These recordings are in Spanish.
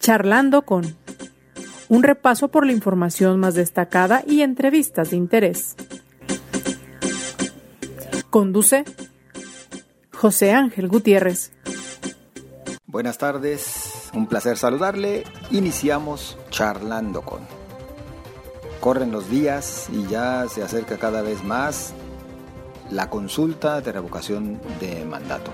Charlando con un repaso por la información más destacada y entrevistas de interés. Conduce José Ángel Gutiérrez. Buenas tardes, un placer saludarle. Iniciamos charlando con. Corren los días y ya se acerca cada vez más la consulta de revocación de mandato.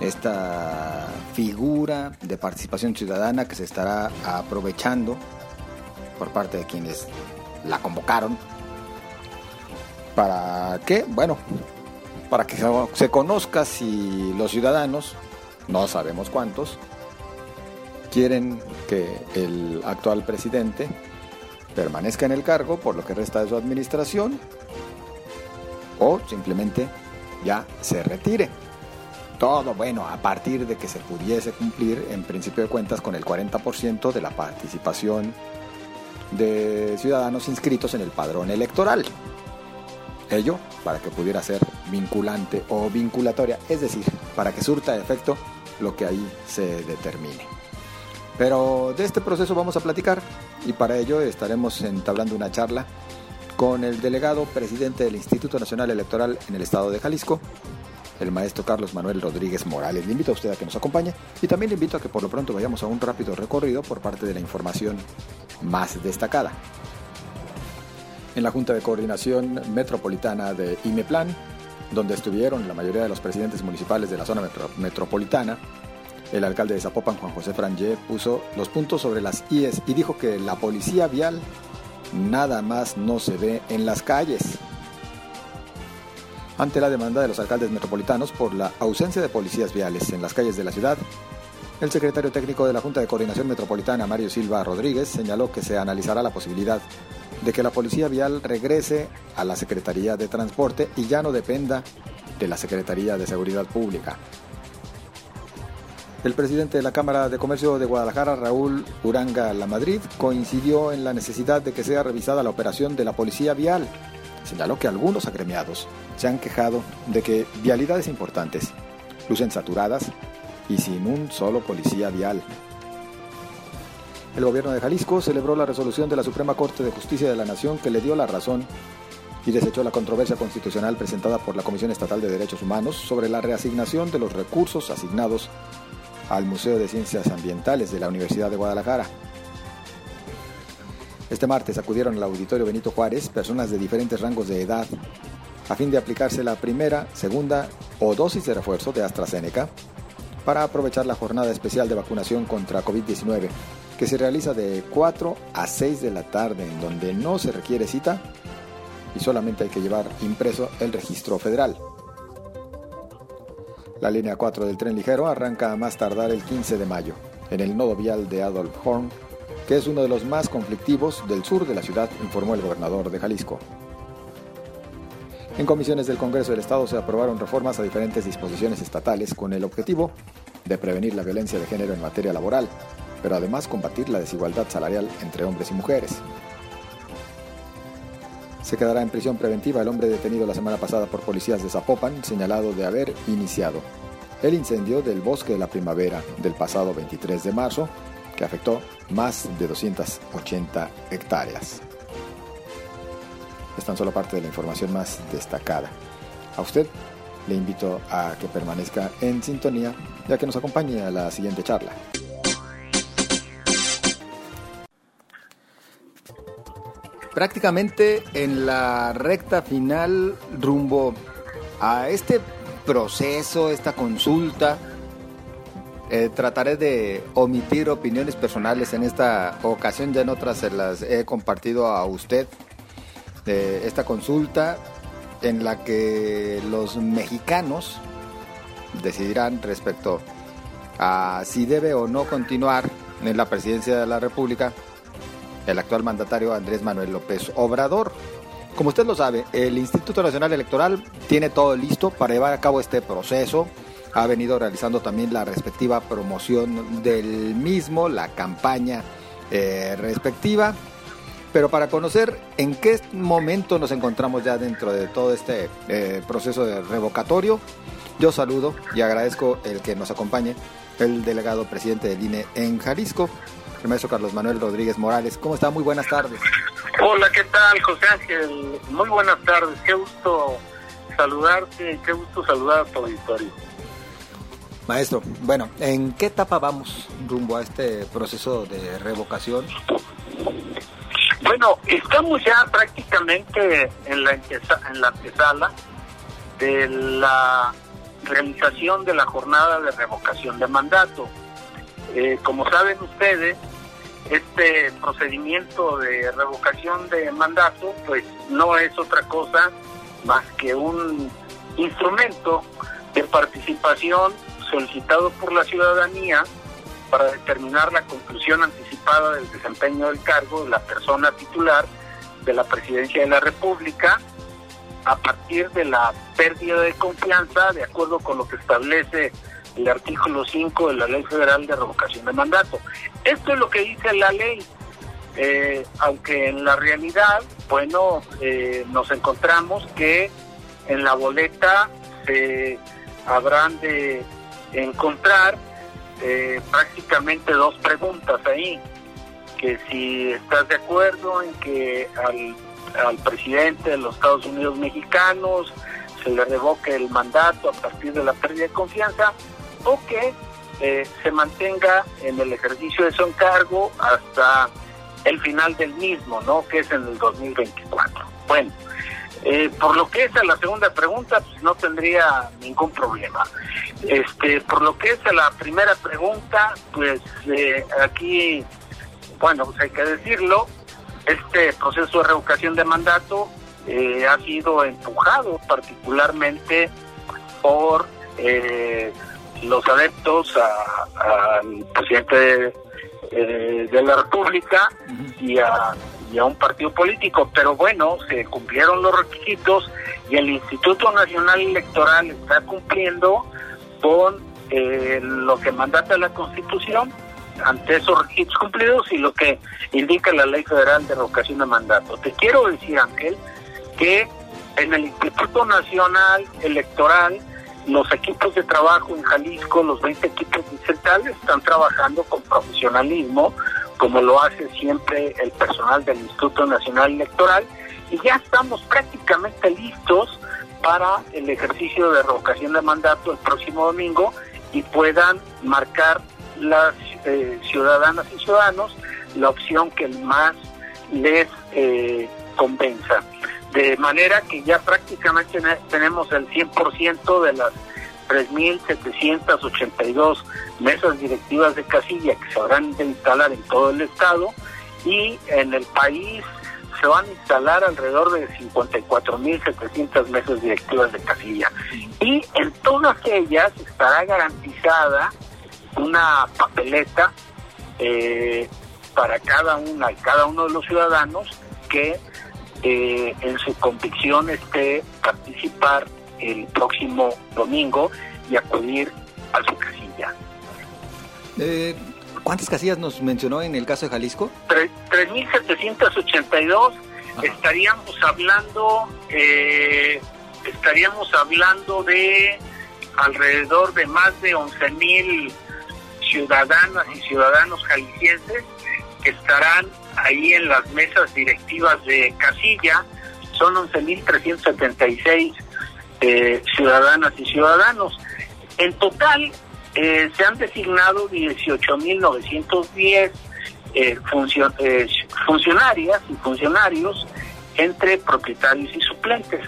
Esta figura de participación ciudadana que se estará aprovechando por parte de quienes la convocaron. ¿Para qué? Bueno, para que se conozca si los ciudadanos, no sabemos cuántos, quieren que el actual presidente permanezca en el cargo por lo que resta de su administración o simplemente ya se retire. Todo bueno a partir de que se pudiese cumplir en principio de cuentas con el 40% de la participación de ciudadanos inscritos en el padrón electoral. Ello para que pudiera ser vinculante o vinculatoria, es decir, para que surta efecto lo que ahí se determine. Pero de este proceso vamos a platicar y para ello estaremos entablando una charla con el delegado presidente del Instituto Nacional Electoral en el estado de Jalisco, el maestro Carlos Manuel Rodríguez Morales. Le invito a usted a que nos acompañe y también le invito a que por lo pronto vayamos a un rápido recorrido por parte de la información más destacada. En la Junta de Coordinación Metropolitana de IMEPLAN, donde estuvieron la mayoría de los presidentes municipales de la zona metropolitana, el alcalde de Zapopan, Juan José Frangé, puso los puntos sobre las IES y dijo que la policía vial nada más no se ve en las calles. Ante la demanda de los alcaldes metropolitanos por la ausencia de policías viales en las calles de la ciudad, el secretario técnico de la Junta de Coordinación Metropolitana, Mario Silva Rodríguez, señaló que se analizará la posibilidad de que la policía vial regrese a la Secretaría de Transporte y ya no dependa de la Secretaría de Seguridad Pública. El presidente de la Cámara de Comercio de Guadalajara, Raúl Uranga La Madrid, coincidió en la necesidad de que sea revisada la operación de la policía vial. Señaló que algunos agremiados se han quejado de que vialidades importantes lucen saturadas y sin un solo policía vial. El gobierno de Jalisco celebró la resolución de la Suprema Corte de Justicia de la Nación que le dio la razón y desechó la controversia constitucional presentada por la Comisión Estatal de Derechos Humanos sobre la reasignación de los recursos asignados al Museo de Ciencias Ambientales de la Universidad de Guadalajara. Este martes acudieron al auditorio Benito Juárez personas de diferentes rangos de edad a fin de aplicarse la primera, segunda o dosis de refuerzo de AstraZeneca para aprovechar la jornada especial de vacunación contra COVID-19 que se realiza de 4 a 6 de la tarde en donde no se requiere cita y solamente hay que llevar impreso el registro federal. La línea 4 del tren ligero arranca a más tardar el 15 de mayo, en el nodo vial de Adolf Horn, que es uno de los más conflictivos del sur de la ciudad, informó el gobernador de Jalisco. En comisiones del Congreso del Estado se aprobaron reformas a diferentes disposiciones estatales con el objetivo de prevenir la violencia de género en materia laboral, pero además combatir la desigualdad salarial entre hombres y mujeres. Se quedará en prisión preventiva el hombre detenido la semana pasada por policías de Zapopan, señalado de haber iniciado el incendio del bosque de la primavera del pasado 23 de marzo, que afectó más de 280 hectáreas. Es tan solo parte de la información más destacada. A usted le invito a que permanezca en sintonía ya que nos acompañe a la siguiente charla. prácticamente en la recta final rumbo a este proceso, esta consulta. Eh, trataré de omitir opiniones personales en esta ocasión, ya en otras se las he compartido a usted esta consulta en la que los mexicanos decidirán respecto a si debe o no continuar en la presidencia de la República el actual mandatario Andrés Manuel López Obrador. Como usted lo sabe, el Instituto Nacional Electoral tiene todo listo para llevar a cabo este proceso. Ha venido realizando también la respectiva promoción del mismo, la campaña eh, respectiva. Pero para conocer en qué momento nos encontramos ya dentro de todo este eh, proceso de revocatorio, yo saludo y agradezco el que nos acompañe el delegado presidente del INE en Jalisco, el maestro Carlos Manuel Rodríguez Morales. ¿Cómo está? Muy buenas tardes. Hola, ¿qué tal, José Ángel? Muy buenas tardes. Qué gusto saludarte, qué gusto saludar a tu auditorio. Maestro, bueno, ¿en qué etapa vamos rumbo a este proceso de revocación? Bueno, estamos ya prácticamente en la, en la antesala de la realización de la jornada de revocación de mandato. Eh, como saben ustedes, este procedimiento de revocación de mandato pues no es otra cosa más que un instrumento de participación solicitado por la ciudadanía para determinar la conclusión anticipada del desempeño del cargo de la persona titular de la presidencia de la República a partir de la pérdida de confianza de acuerdo con lo que establece el artículo 5 de la Ley Federal de Revocación de Mandato. Esto es lo que dice la ley, eh, aunque en la realidad, bueno, eh, nos encontramos que en la boleta se habrán de encontrar eh, prácticamente dos preguntas ahí, que si estás de acuerdo en que al, al presidente de los Estados Unidos mexicanos se le revoque el mandato a partir de la pérdida de confianza o que eh, se mantenga en el ejercicio de su encargo hasta el final del mismo, ¿no? Que es en el 2024. Bueno, eh, por lo que es a la segunda pregunta, pues no tendría ningún problema. Este, por lo que es a la primera pregunta, pues eh, aquí, bueno, pues hay que decirlo, este proceso de revocación de mandato ha sido empujado particularmente por los adeptos al presidente eh, de, la República y, a, un partido político. Pero bueno, se cumplieron los requisitos y el Instituto Nacional Electoral está cumpliendo con eh, lo que mandata la Constitución ante esos requisitos cumplidos y lo que indica la Ley Federal de Revocación de Mandato. Te quiero decir, Ángel, que en el Instituto Nacional Electoral los equipos de trabajo en Jalisco, los 20 equipos distritales, están trabajando con profesionalismo, como lo hace siempre el personal del Instituto Nacional Electoral, y ya estamos prácticamente listos para el ejercicio de revocación de mandato el próximo domingo y puedan marcar las eh, ciudadanas y ciudadanos la opción que más les eh, convenza. De manera que ya prácticamente tenemos el 100% de las 3.782 mesas directivas de casilla que se habrán de instalar en todo el estado y en el país se van a instalar alrededor de 54.700 mesas directivas de casilla. Y en todas ellas estará garantizada una papeleta eh, para cada una y cada uno de los ciudadanos que eh, en su convicción esté participar el próximo domingo y acudir a su casilla. Eh, ¿Cuántas casillas nos mencionó en el caso de Jalisco? 3.782. Estaríamos hablando, eh, estaríamos hablando de alrededor de más de 11.000 ciudadanas y ciudadanos jaliscienses que estarán ahí en las mesas directivas de casilla. Son 11.376 eh, ciudadanas y ciudadanos. En total eh, se han designado 18.910 eh, eh, funcionarias y funcionarios entre propietarios y suplentes.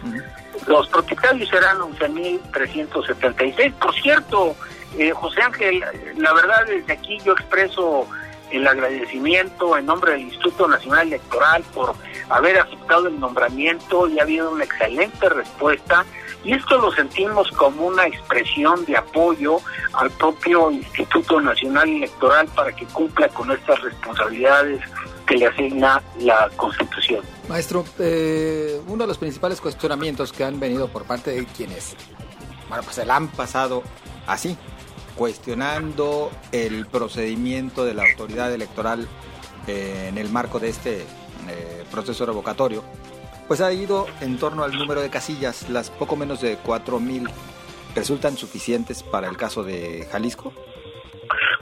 Los propietarios serán 11.376. Por cierto, eh, José Ángel, la verdad desde aquí yo expreso el agradecimiento en nombre del Instituto Nacional Electoral por haber aceptado el nombramiento y ha habido una excelente respuesta y esto lo sentimos como una expresión de apoyo al propio Instituto Nacional Electoral para que cumpla con estas responsabilidades que le asigna la Constitución. Maestro, eh, uno de los principales cuestionamientos que han venido por parte de quienes, bueno, pues se la han pasado así, cuestionando el procedimiento de la autoridad electoral eh, en el marco de este eh, proceso revocatorio, pues ha ido en torno al número de casillas, las poco menos de 4.000 resultan suficientes para el caso de Jalisco.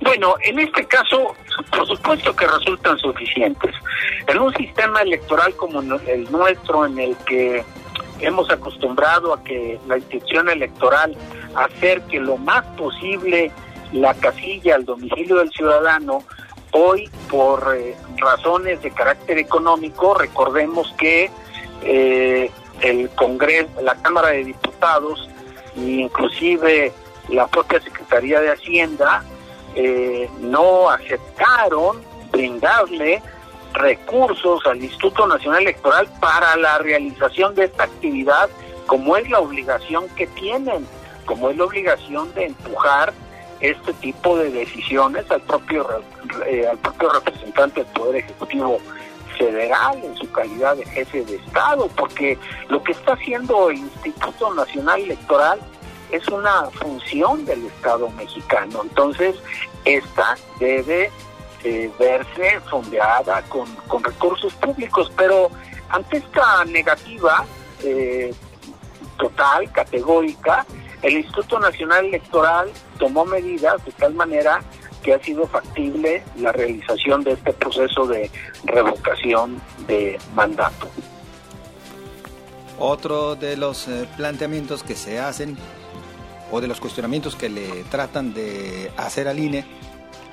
Bueno, en este caso, por supuesto que resultan suficientes. En un sistema electoral como el nuestro, en el que hemos acostumbrado a que la institución electoral acerque lo más posible la casilla al domicilio del ciudadano, hoy por eh, razones de carácter económico, recordemos que eh, el Congreso, la Cámara de Diputados, inclusive la propia Secretaría de Hacienda, eh, no aceptaron brindarle recursos al Instituto Nacional Electoral para la realización de esta actividad, como es la obligación que tienen, como es la obligación de empujar este tipo de decisiones al propio eh, al propio representante del Poder Ejecutivo federal en su calidad de jefe de Estado, porque lo que está haciendo el Instituto Nacional Electoral es una función del Estado mexicano. Entonces, esta debe eh, verse fondeada con, con, recursos públicos, pero ante esta negativa eh, total, categórica, el Instituto Nacional Electoral tomó medidas de tal manera que ha sido factible la realización de este proceso de revocación de mandato. Otro de los eh, planteamientos que se hacen o de los cuestionamientos que le tratan de hacer al INE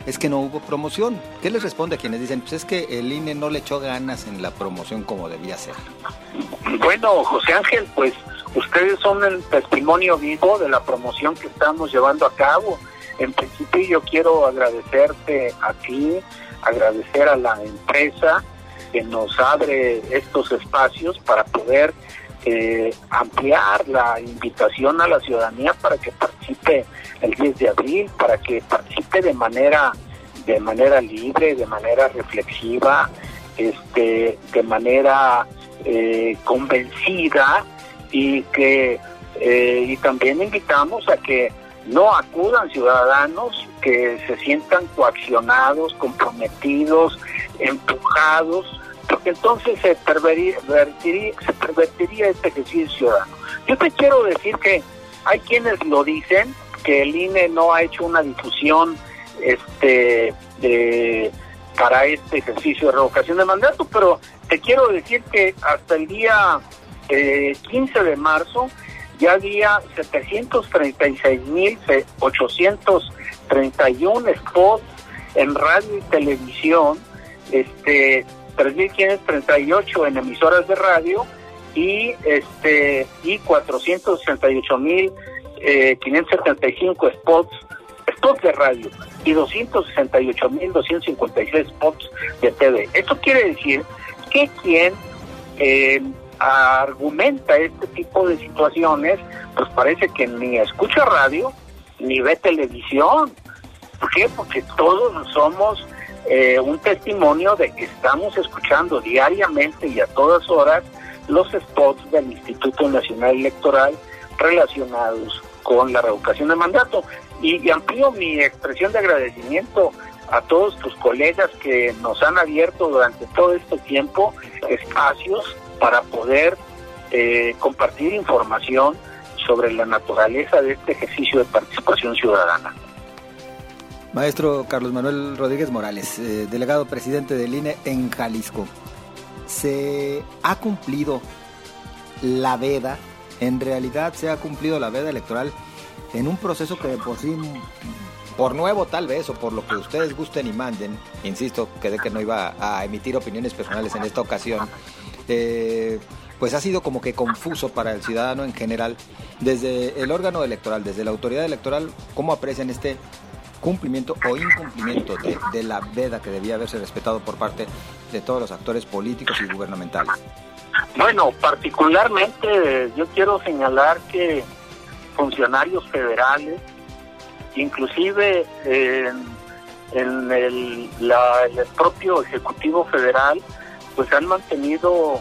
es que no hubo promoción. ¿Qué les responde a quienes dicen, pues es que el INE no le echó ganas en la promoción como debía ser? Bueno, José Ángel, pues ustedes son el testimonio vivo de la promoción que estamos llevando a cabo. En principio yo quiero agradecerte a ti, agradecer a la empresa que nos abre estos espacios para poder eh, ampliar la invitación a la ciudadanía para que participe el 10 de abril, para que participe de manera de manera libre, de manera reflexiva, este, de manera eh, convencida y que eh, y también invitamos a que no acudan ciudadanos que se sientan coaccionados, comprometidos, empujados porque entonces se pervertiría, este ejercicio ciudadano. Yo te quiero decir que hay quienes lo dicen, que el INE no ha hecho una difusión este de, para este ejercicio de revocación de mandato, pero te quiero decir que hasta el día 15 eh, de marzo ya había 736.831 spots en radio y televisión este 3.538 en emisoras de radio y este y 468.575 eh, spots spots de radio y 268.256 spots de TV. Esto quiere decir que quien eh, argumenta este tipo de situaciones, pues parece que ni escucha radio ni ve televisión. ¿Por qué? Porque todos somos eh, un testimonio de que estamos escuchando diariamente y a todas horas los spots del Instituto Nacional Electoral relacionados con la revocación de mandato. Y, amplío mi expresión de agradecimiento a todos tus colegas que nos han abierto durante todo este tiempo espacios para poder eh, compartir información sobre la naturaleza de este ejercicio de participación ciudadana. Maestro Carlos Manuel Rodríguez Morales, eh, delegado presidente del INE en Jalisco, ¿se ha cumplido la veda? En realidad se ha cumplido la veda electoral en un proceso que por sí, por nuevo tal vez, o por lo que ustedes gusten y manden, insisto, que de que no iba a emitir opiniones personales en esta ocasión, eh, pues ha sido como que confuso para el ciudadano en general, desde el órgano electoral, desde la autoridad electoral, ¿cómo aprecian este cumplimiento o incumplimiento de, la veda que debía haberse respetado por parte de todos los actores políticos y gubernamentales? Bueno, particularmente yo quiero señalar que funcionarios federales, inclusive en, el, el propio Ejecutivo Federal, pues han mantenido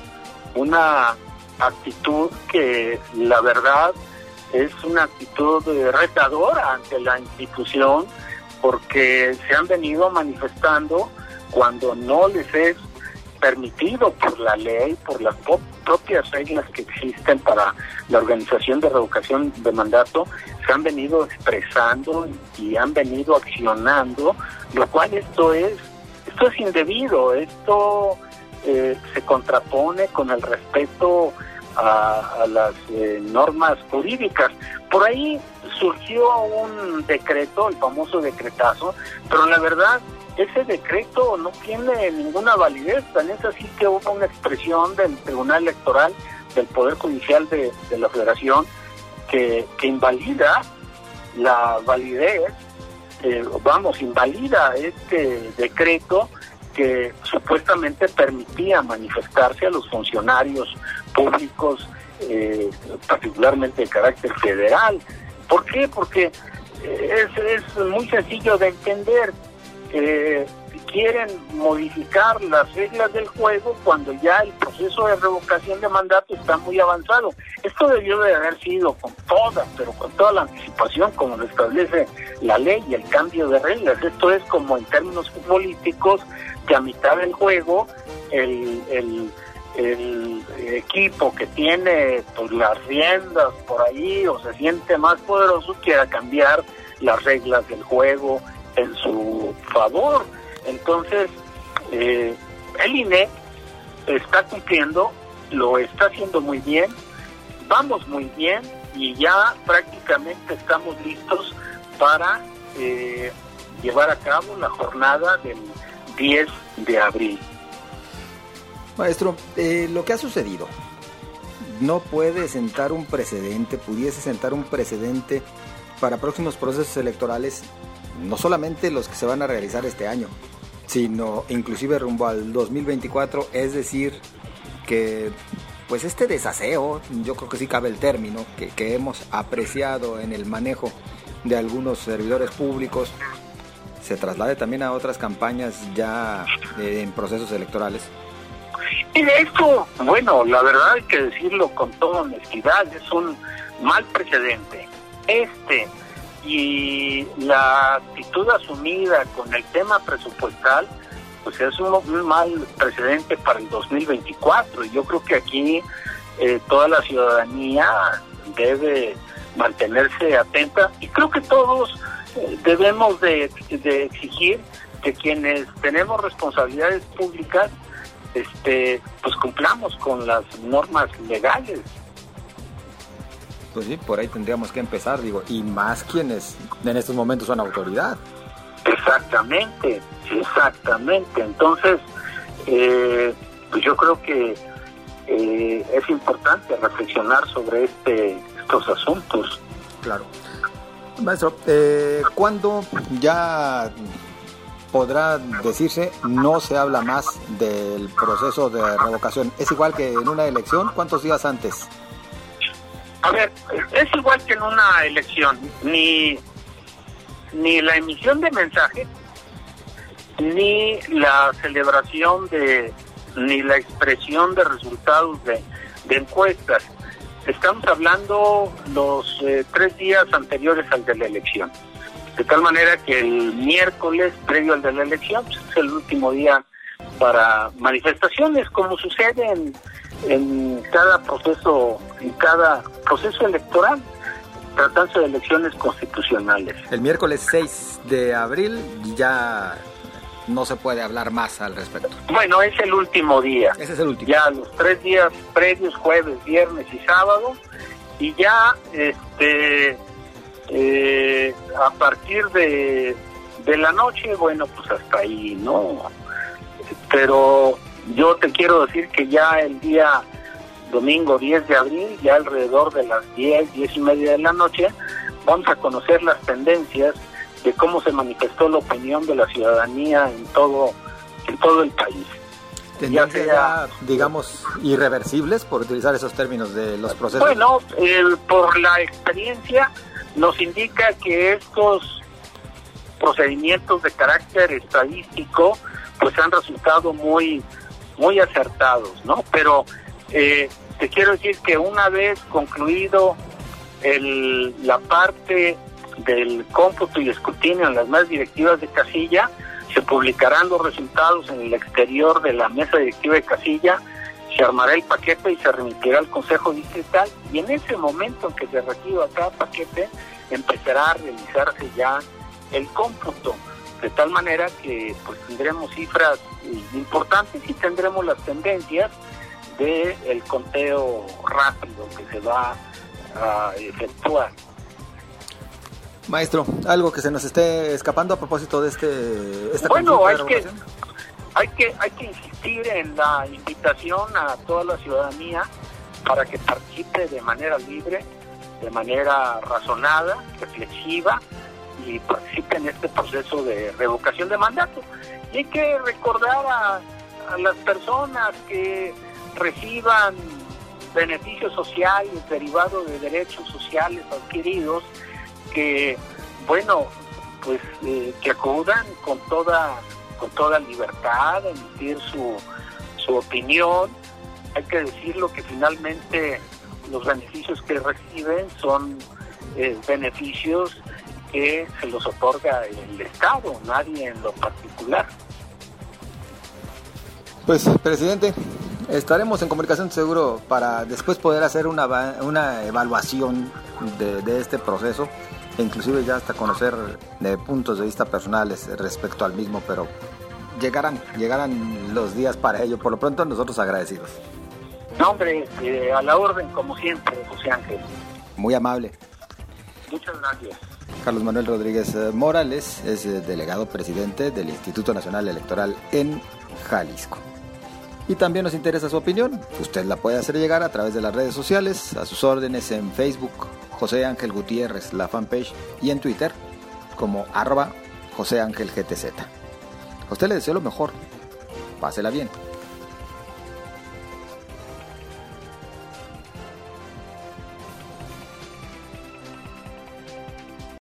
una actitud que la verdad es una actitud retadora ante la institución porque se han venido manifestando cuando no les es permitido por la ley, por las propias reglas que existen para la organización de revocación de mandato, se han venido expresando y han venido accionando, lo cual esto es, esto es indebido, esto eh, se contrapone con el respeto a, las eh, normas jurídicas. Por ahí surgió un decreto, el famoso decretazo, pero la verdad ese decreto no tiene ninguna validez, tan es así que hubo una expresión del Tribunal Electoral del Poder Judicial de, la Federación que, invalida la validez, eh, vamos, invalida este decreto que supuestamente permitía manifestarse a los funcionarios públicos, eh, particularmente de carácter federal. ¿Por qué? Porque eh, es, es muy sencillo de entender eh, quieren modificar las reglas del juego cuando ya el proceso de revocación de mandato está muy avanzado. Esto debió de haber sido con toda, pero con toda la anticipación como lo establece la ley y el cambio de reglas. Esto es como en términos políticos que a mitad del juego el, el, el equipo que tiene pues, las riendas por ahí o se siente más poderoso quiera cambiar las reglas del juego en su favor. Entonces, eh, el INE está cumpliendo, lo está haciendo muy bien, vamos muy bien y ya prácticamente estamos listos para eh, llevar a cabo la jornada del 10 de abril. Maestro, eh, lo que ha sucedido no puede sentar un precedente, pudiese sentar un precedente para próximos procesos electorales no solamente los que se van a realizar este año, sino inclusive rumbo al 2024, es decir, que pues este desaseo, yo creo que sí cabe el término, que, hemos apreciado en el manejo de algunos servidores públicos, se traslade también a otras campañas ya eh, en procesos electorales. Y esto, bueno, la verdad hay que decirlo con toda honestidad, es un mal precedente. Este y la actitud asumida con el tema presupuestal, pues es un, mal precedente para el 2024. Y yo creo que aquí eh, toda la ciudadanía debe mantenerse atenta y creo que todos eh, debemos de, de, exigir que quienes tenemos responsabilidades públicas este pues cumplamos con las normas legales pues sí, por ahí tendríamos que empezar, digo, y más quienes en estos momentos son autoridad. Exactamente, exactamente. Entonces, eh, pues yo creo que eh, es importante reflexionar sobre este, estos asuntos. Claro. Maestro, eh, ¿cuándo ya podrá decirse no se habla más del proceso de revocación? ¿Es igual que en una elección? ¿Cuántos días antes? A ver, es igual que en una elección, ni, ni la emisión de mensajes, ni la celebración de, ni la expresión de resultados de, encuestas. Estamos hablando los eh, tres días anteriores al de la elección. De tal manera que el miércoles previo al de la elección pues, es el último día para manifestaciones, como sucede en, en cada proceso, en cada proceso electoral, tratándose de elecciones constitucionales. El miércoles 6 de abril ya no se puede hablar más al respecto. Bueno, es el último día. Ese es el último. Ya los tres días previos, jueves, viernes y sábado, y ya este eh, a partir de, de la noche, bueno, pues hasta ahí, ¿no? Pero yo te quiero decir que ya el día domingo 10 de abril, ya alrededor de las 10, 10 y media de la noche, vamos a conocer las tendencias de cómo se manifestó la opinión de la ciudadanía en todo, en todo el país. Tendencias ya, digamos, irreversibles, por utilizar esos términos de los procesos. Bueno, por la experiencia nos indica que estos procedimientos de carácter estadístico pues han resultado muy muy acertados, ¿no? Pero eh, te quiero decir que una vez concluido el, la parte del cómputo y escrutinio en las más directivas de casilla, Se publicarán los resultados en el exterior de la mesa directiva de casilla, se armará el paquete y se remitirá al Consejo Distrital y en ese momento en que se reciba cada paquete empezará a realizarse ya el cómputo, de tal manera que pues tendremos cifras importantes y tendremos las tendencias del el conteo rápido que se va a efectuar. Maestro, algo que se nos esté escapando a propósito de este esta bueno hay que hay que hay que insistir en la invitación a toda la ciudadanía para que participe de manera libre de manera razonada reflexiva y participe en este proceso de revocación de mandato y hay que recordar a, las personas que reciban beneficios sociales derivados de derechos sociales adquiridos que, bueno, pues eh, que acudan con toda, con toda libertad a emitir su, su opinión. Hay que decirlo que finalmente los beneficios que reciben son eh, beneficios que se los otorga el Estado, nadie en lo particular. Pues, presidente, estaremos en comunicación seguro para después poder hacer una, una evaluación de, de este proceso e inclusive ya hasta conocer de puntos de vista personales respecto al mismo, pero llegarán, llegarán los días para ello. Por lo pronto nosotros agradecidos. No, hombre, eh, a la orden como siempre, José Ángel. Muy amable. Muchas gracias. Carlos Manuel Rodríguez eh, Morales es eh, delegado presidente del Instituto Nacional Electoral en Jalisco. Y también nos interesa su opinión. Usted la puede hacer llegar a través de las redes sociales, a sus órdenes en Facebook, José Ángel Gutiérrez, la fanpage, y en Twitter como arroba José Ángel GTZ. A usted le deseo lo mejor. Pásela bien.